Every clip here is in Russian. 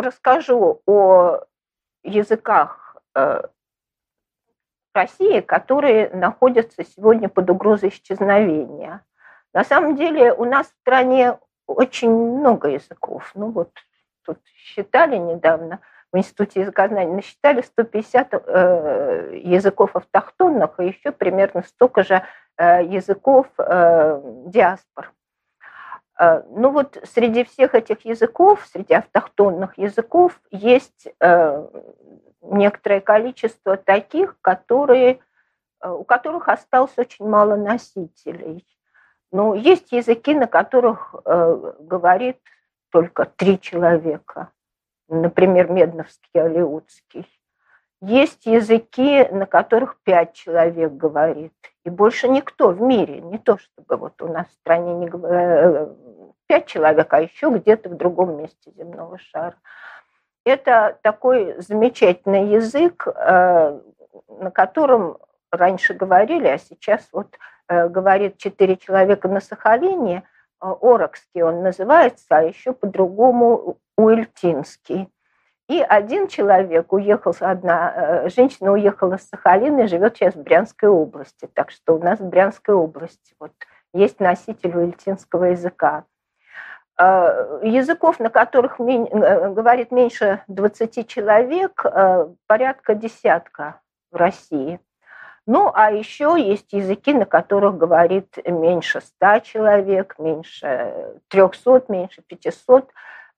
расскажу о языках э, России, которые находятся сегодня под угрозой исчезновения. На самом деле у нас в стране очень много языков. Ну вот тут считали недавно в Институте языкознания, насчитали 150 э, языков автохтонных и еще примерно столько же э, языков э, диаспор. Э, ну вот среди всех этих языков, среди автохтонных языков, есть э, некоторое количество таких, которые, э, у которых осталось очень мало носителей. Но есть языки, на которых говорит только три человека. Например, Медновский, Алиутский. Есть языки, на которых пять человек говорит, и больше никто в мире, не то чтобы вот у нас в стране не э, пять человек, а еще где-то в другом месте земного шара. Это такой замечательный язык, э, на котором раньше говорили, а сейчас вот э, говорит четыре человека на Сахалине, Орокский он называется, а еще по-другому Уильтинский. И один человек уехал, одна э, женщина уехала с Сахалина и живет сейчас в Брянской области. Так что у нас в Брянской области вот есть носитель уильтинского языка. Э, языков, на которых э, говорит меньше 20 человек, порядка десятка в России. Ну, а еще есть языки, на которых говорит меньше 100 человек, меньше 300, меньше 500.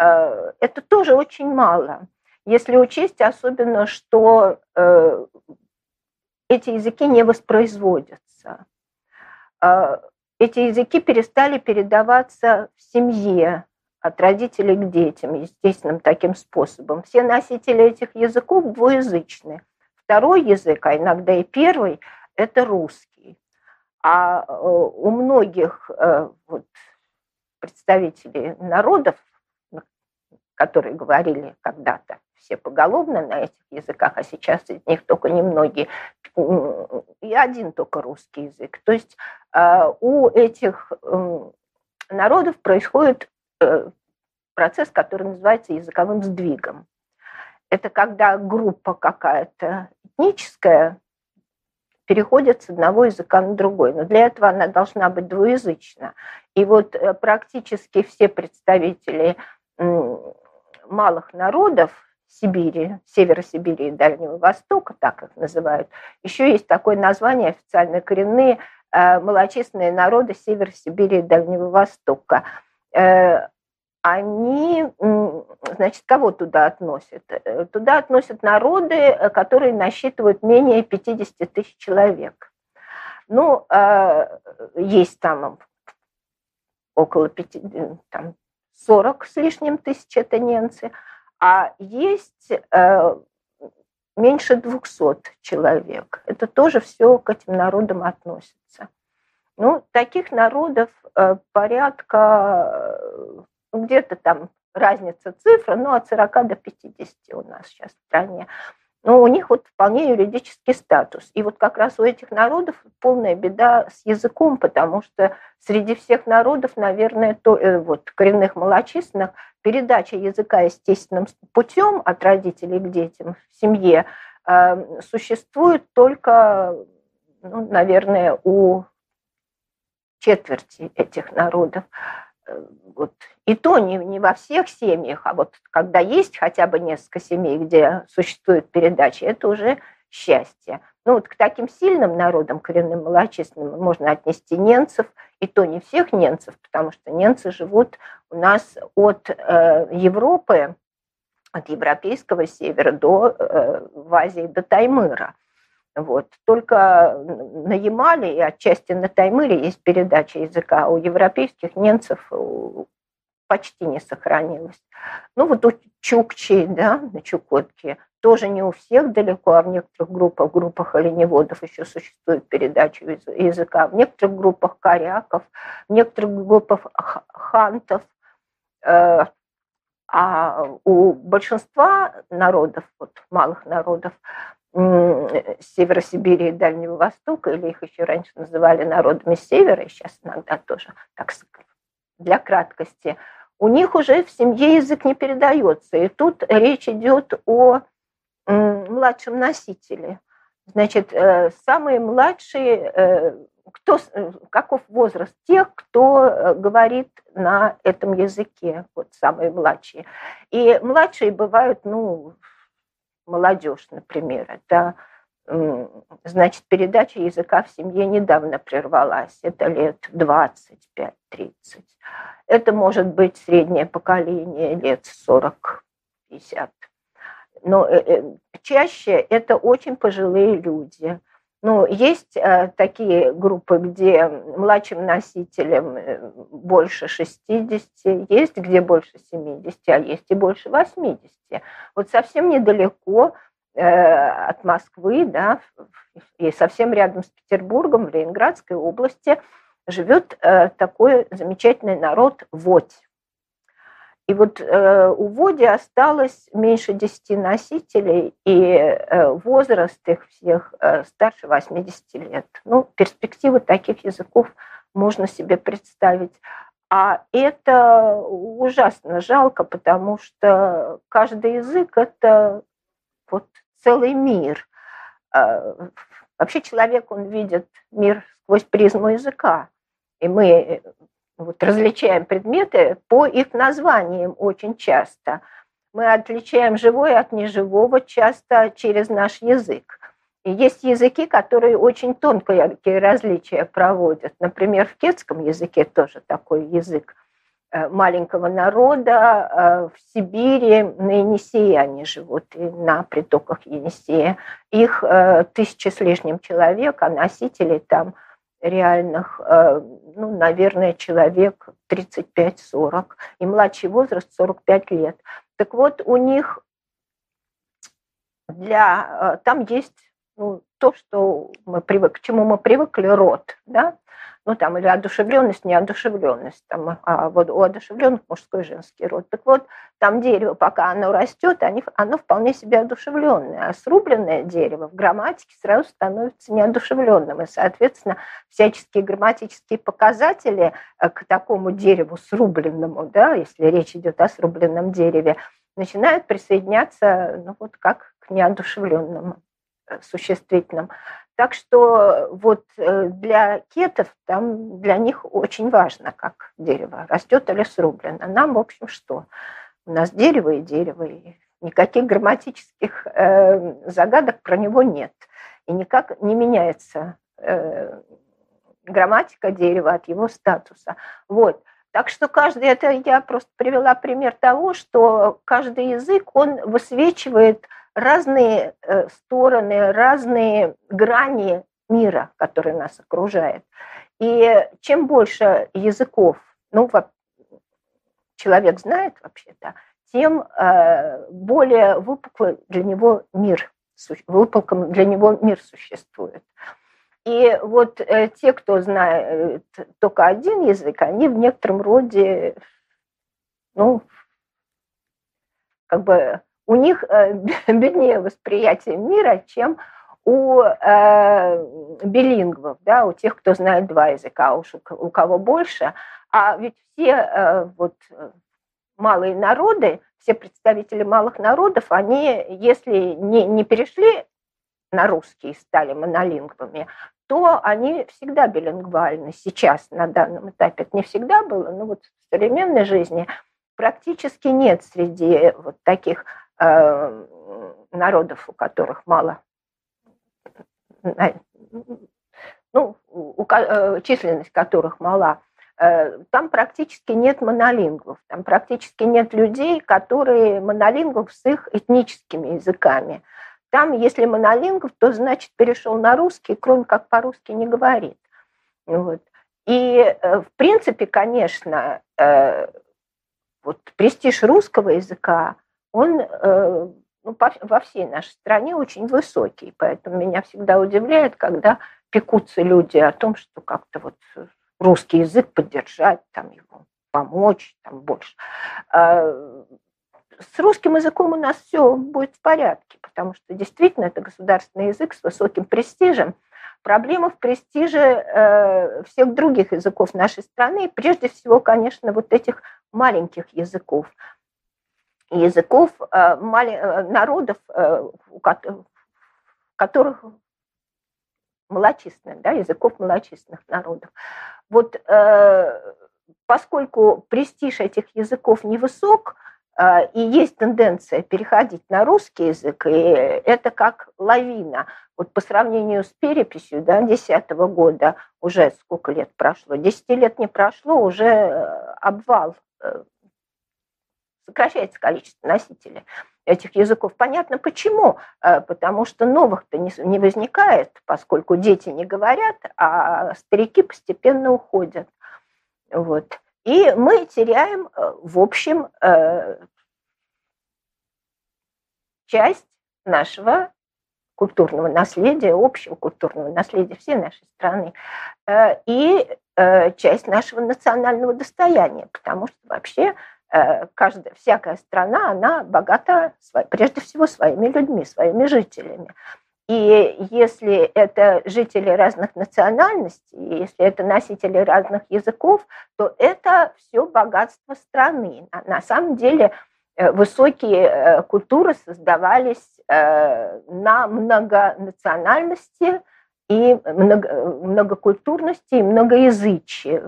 Э, это тоже очень мало. Если учесть особенно, что э, эти языки не воспроизводятся. Э, эти языки перестали передаваться в семье от родителей к детям естественным таким способом. Все носители этих языков двуязычны. Второй язык, а иногда и первый, это русский. А у многих вот, представителей народов которые говорили когда-то все поголовно на этих языках, а сейчас из них только немногие, и один только русский язык. То есть а, у этих народов происходит э, процесс, который называется языковым сдвигом. Это когда группа какая-то этническая переходит с одного языка на другой. Но для этого она должна быть двуязычна. И вот э, практически все представители малых народов Сибири, Севера Сибири и Дальнего Востока, так их называют, еще есть такое название официально коренные э, малочисленные народы Севера Сибири и Дальнего Востока. Э, они, значит, кого туда относят? Э, туда относят народы, которые насчитывают менее 50 тысяч человек. Ну, есть там около 5, там, 40 с лишним тысяч это немцы, а есть э, меньше 200 человек. Это тоже все к этим народам относится. Ну, таких народов э, порядка, ну, где-то там разница цифра, ну, от 40 до 50 у нас сейчас в стране но у них вот вполне юридический статус. И вот как раз у этих народов полная беда с языком, потому что среди всех народов, наверное, то, э, вот, коренных малочисленных, передача языка естественным путем от родителей к детям в семье э, существует только, ну, наверное, у четверти этих народов. Вот. И то не, не во всех семьях, а вот когда есть хотя бы несколько семей, где существует передача, это уже счастье. Ну вот к таким сильным народам, коренным малочисленным, можно отнести немцев, и то не всех немцев, потому что немцы живут у нас от э, Европы, от европейского севера до э, в Азии до Таймыра. Вот. Только на Ямале и отчасти на Таймыре есть передача языка, а у европейских немцев э, почти не сохранилось. Ну вот у Чукчи, да, на Чукотке, тоже не у всех далеко, а в некоторых группах, группах оленеводов еще существует передача языка, в некоторых группах коряков, в некоторых группах хантов, э, а у большинства народов, вот малых народов, Севера Сибири и Дальнего Востока, или их еще раньше называли народами Севера, и сейчас иногда тоже так для краткости, у них уже в семье язык не передается. И тут речь идет о младшем носителе. Значит, э, самые младшие, э, кто, э, каков возраст тех, кто говорит на этом языке, вот самые младшие. И младшие бывают, ну, молодежь, например, это значит, передача языка в семье недавно прервалась, это лет 25-30. Это может быть среднее поколение лет 40-50. Но э, э, чаще это очень пожилые люди. Ну, есть э, такие группы, где младшим носителям э, больше 60, есть где больше 70, а есть и больше 80. Вот совсем недалеко Э, от Москвы, да, и совсем рядом с Петербургом, в Ленинградской области, живет э, такой замечательный народ Водь. И вот э, у Води осталось меньше 10 носителей, и возраст их всех старше 80 лет. Ну, перспективы таких языков можно себе представить. А это ужасно жалко, потому что каждый язык – это вот целый мир. А, вообще человек, он видит мир сквозь призму языка. И мы э, вот, различаем предметы по их названиям очень часто. Мы отличаем живое от неживого часто через наш язык. И есть языки, которые очень тонкие различия проводят. Например, в кетском языке тоже такой язык – Э, маленького народа э, в Сибири, на Енисее они живут, и на притоках Енисея. Их э, тысячи с лишним человек, а носителей там реальных, ну, наверное, человек 35-40, и младший возраст 45 лет. Так вот, у них для, там есть ну, то, что мы привык, к чему мы привыкли, род, да, ну там или одушевленность, неодушевленность, там, а вот у одушевленных мужской и женский род. Так вот, там дерево, пока оно растет, они, оно вполне себе одушевленное, а срубленное дерево в грамматике сразу становится неодушевленным, и, соответственно, всяческие грамматические показатели э, к такому дереву срубленному, да, если речь идет о срубленном дереве, начинают присоединяться, ну вот как к неодушевленному э, существительным. Так что вот э, для кетов там для них очень важно, как дерево растет или срублено. Нам, в общем, что? У нас дерево и дерево, и никаких грамматических э, загадок про него нет. И никак не меняется э, грамматика дерева от его статуса. Вот. Так что каждый, это я просто привела пример того, что каждый язык, он высвечивает разные э, стороны, разные грани мира, который нас окружает. И чем больше языков, ну, человек знает вообще-то, тем э, более выпуклый для него мир, выпуклым для него мир существует. И вот э, те, кто знает только один язык, они в некотором роде, ну, как бы у них э, беднее восприятие мира, чем у э, билингвов, да, у тех, кто знает два языка, уж у кого больше. А ведь все э, вот малые народы, все представители малых народов, они, если не, не перешли на русский и стали монолингвами, то они всегда билингвальны сейчас, на данном этапе. Это не всегда было, но вот в современной жизни практически нет среди вот таких Э, народов, у которых мало, ну, у, э, численность которых мала, э, там практически нет монолингвов, там практически нет людей, которые монолингвов с их этническими языками. Там, если монолингв, то значит перешел на русский, кроме как по-русски не говорит. Вот. И, в принципе, конечно, вот престиж русского языка – он э, ну, во всей нашей стране очень высокий. Поэтому меня всегда удивляет, когда пекутся люди о том, что как-то вот русский язык поддержать, там его помочь, там больше. А, с русским языком у нас все будет в порядке, потому что действительно это государственный язык с высоким престижем. Проблема в престиже всех других языков нашей страны, прежде всего, конечно, вот этих маленьких языков языков народов, у которых малочисленных, да, языков малочисленных народов. Вот э, поскольку престиж этих языков невысок, э, и есть тенденция переходить на русский язык, и это как лавина. Вот по сравнению с переписью да, 2010 года, уже сколько лет прошло, 10 лет не прошло, уже э, обвал э, сокращается количество носителей этих языков. Понятно почему. Э, потому что новых-то не возникает, поскольку дети не говорят, а старики постепенно уходят. Вот. И мы теряем, э, в общем, э, часть нашего культурного наследия, общего культурного наследия всей нашей страны и часть нашего национального достояния, потому что вообще каждая, всякая страна, она богата прежде всего своими людьми, своими жителями. И если это жители разных национальностей, если это носители разных языков, то это все богатство страны. На самом деле э, высокие э, культуры создавались на многонациональности и многокультурности и многоязычии,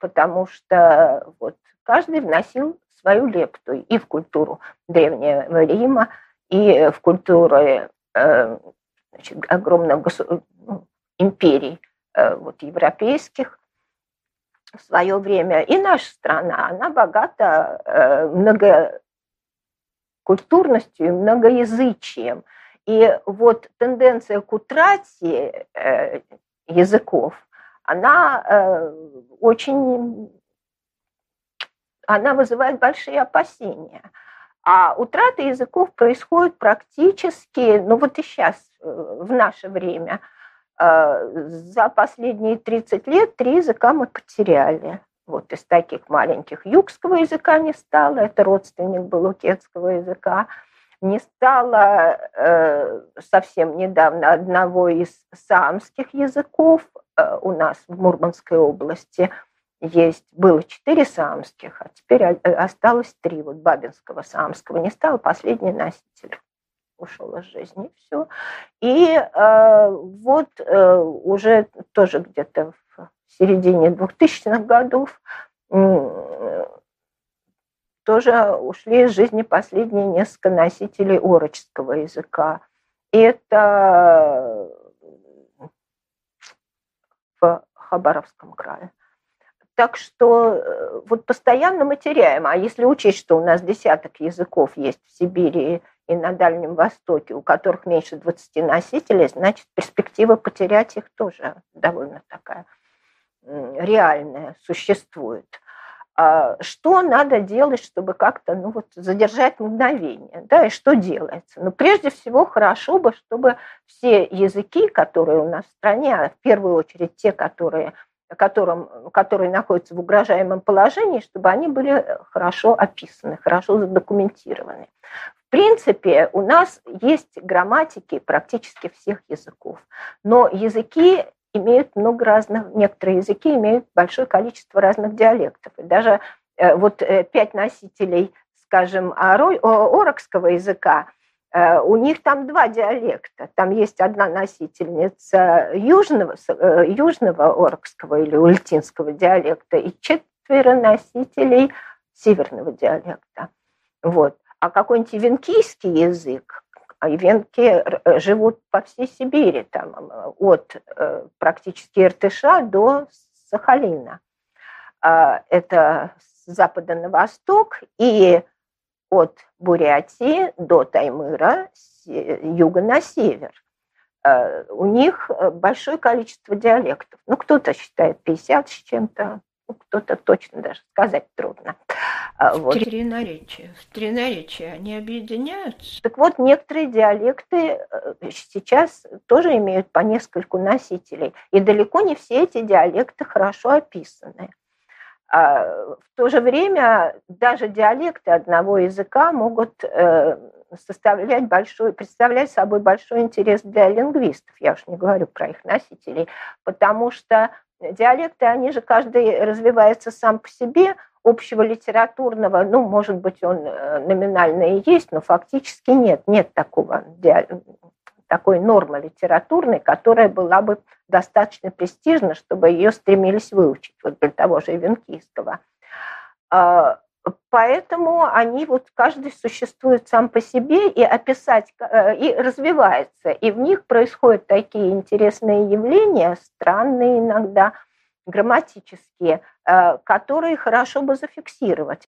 потому что вот каждый вносил свою лепту и в культуру Древнего Рима, и в культуру э, значит, огромных ну, империй э, вот, европейских в свое время. И наша страна, она богата э, многокультурностью и многоязычием. И вот тенденция к утрате языков, она очень она вызывает большие опасения. А утрата языков происходит практически, ну вот и сейчас, э, в наше время. Э, за последние 30 лет три языка мы потеряли. Вот из таких маленьких югского языка не стало, это родственник был укетского языка. Не стало э, совсем недавно одного из самских языков э, у нас в Мурманской области – есть, было четыре самских, а теперь э, осталось три. Вот Бабинского самского не стало, последний носитель ушел из жизни, все. И э, вот э, уже тоже где-то в середине 2000-х годов э, тоже ушли из жизни последние несколько носителей орочского языка. И это в Хабаровском крае. Так что э, вот постоянно мы теряем. А если учесть, что у нас десяток языков есть в Сибири и на Дальнем Востоке, у которых меньше 20 носителей, значит, перспектива потерять их тоже довольно такая реальная, существует. А что надо делать, чтобы как-то ну, вот, задержать мгновение? Да, и что делается? Ну, прежде всего, хорошо бы, чтобы все языки, которые у нас в стране, а в первую очередь те, которые которым, которые находятся в угрожаемом положении, чтобы они были хорошо описаны, хорошо задокументированы. В принципе, у нас есть грамматики практически всех языков, но языки имеют много разных, некоторые языки имеют большое количество разных диалектов. И даже э, вот э, пять носителей, скажем, орокского языка у них там два диалекта. Там есть одна носительница южного, э, южного оркского или ультинского диалекта и четверо носителей северного диалекта. Вот. А какой-нибудь венкийский язык, а венки э, живут по всей Сибири, там, от практически Иртыша до Сахалина. Это с запада на восток, и от Бурятии до Таймыра, с юга на север. Э, у них э, большое количество диалектов. Ну, кто-то считает 50 с чем-то, ну, кто-то точно даже сказать трудно. А, вот. В три наречия они объединяются? Так вот, некоторые диалекты э, сейчас тоже имеют по нескольку носителей. И далеко не все эти диалекты хорошо описаны. А в то же время даже диалекты одного языка могут э, составлять большой, представлять собой большой интерес для лингвистов. Я уж не говорю про их носителей, потому что диалекты, они же каждый развивается сам по себе, общего литературного, ну, может быть, он э, номинально и есть, но фактически нет, нет такого, такой нормы литературной, которая была бы достаточно престижна, чтобы ее стремились выучить, вот для того же Венкийского. А, поэтому они вот каждый существует сам по себе и описать, э, и развивается. И в них происходят такие интересные явления, странные иногда, грамматические, э, которые хорошо бы зафиксировать.